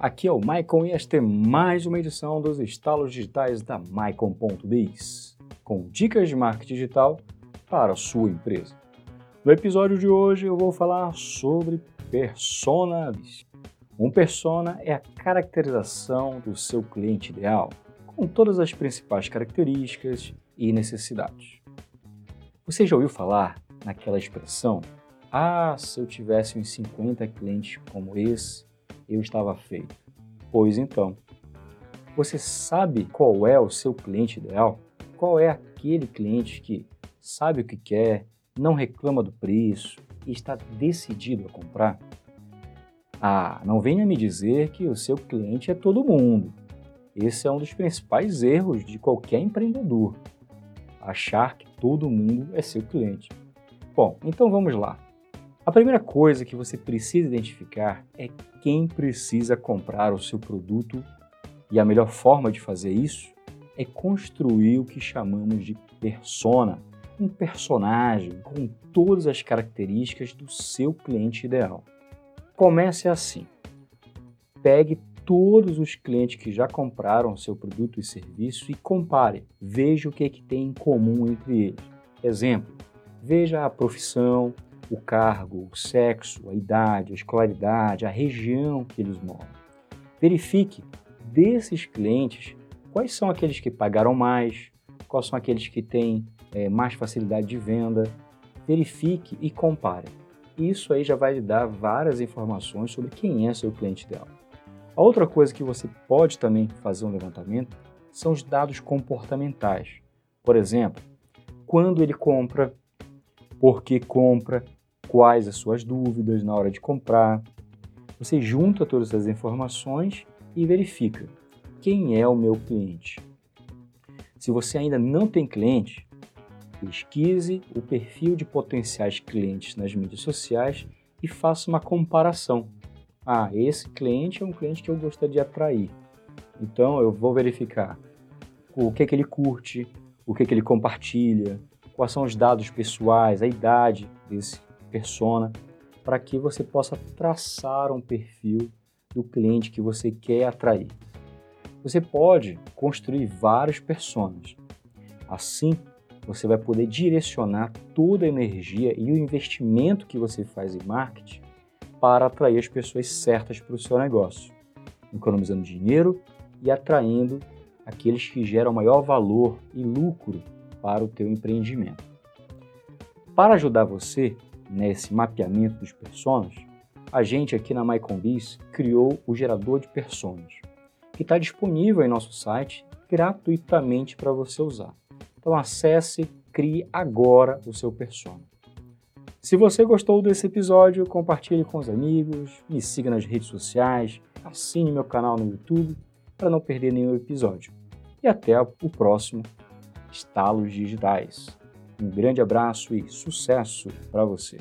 Aqui é o Maicon e esta é mais uma edição dos estalos digitais da Maicon.biz, com dicas de marketing digital para a sua empresa. No episódio de hoje eu vou falar sobre personas. Um persona é a caracterização do seu cliente ideal, com todas as principais características e necessidades. Você já ouviu falar naquela expressão: Ah, se eu tivesse uns 50 clientes como esse, eu estava feito. Pois então, você sabe qual é o seu cliente ideal? Qual é aquele cliente que sabe o que quer, não reclama do preço e está decidido a comprar? Ah, não venha me dizer que o seu cliente é todo mundo. Esse é um dos principais erros de qualquer empreendedor. Achar que todo mundo é seu cliente. Bom, então vamos lá. A primeira coisa que você precisa identificar é quem precisa comprar o seu produto e a melhor forma de fazer isso é construir o que chamamos de persona, um personagem com todas as características do seu cliente ideal. Comece assim. Pegue todos os clientes que já compraram seu produto e serviço e compare. Veja o que, é que tem em comum entre eles. Exemplo, veja a profissão, o cargo, o sexo, a idade, a escolaridade, a região que eles moram. Verifique desses clientes quais são aqueles que pagaram mais, quais são aqueles que têm é, mais facilidade de venda. Verifique e compare. Isso aí já vai lhe dar várias informações sobre quem é seu cliente ideal. A outra coisa que você pode também fazer um levantamento são os dados comportamentais. Por exemplo, quando ele compra, por que compra, quais as suas dúvidas na hora de comprar. Você junta todas as informações e verifica quem é o meu cliente. Se você ainda não tem cliente, pesquise o perfil de potenciais clientes nas mídias sociais e faça uma comparação. Ah, esse cliente é um cliente que eu gostaria de atrair. Então eu vou verificar o que, é que ele curte, o que, é que ele compartilha, quais são os dados pessoais, a idade desse persona, para que você possa traçar um perfil do cliente que você quer atrair. Você pode construir vários personas. Assim, você vai poder direcionar toda a energia e o investimento que você faz em marketing para atrair as pessoas certas para o seu negócio, economizando dinheiro e atraindo aqueles que geram maior valor e lucro para o teu empreendimento. Para ajudar você, nesse mapeamento dos personas, a gente aqui na MyConBiz criou o gerador de personas, que está disponível em nosso site gratuitamente para você usar. Então acesse, crie agora o seu persona. Se você gostou desse episódio, compartilhe com os amigos, me siga nas redes sociais, assine meu canal no YouTube para não perder nenhum episódio. E até o próximo Estalos Digitais. Um grande abraço e sucesso para você!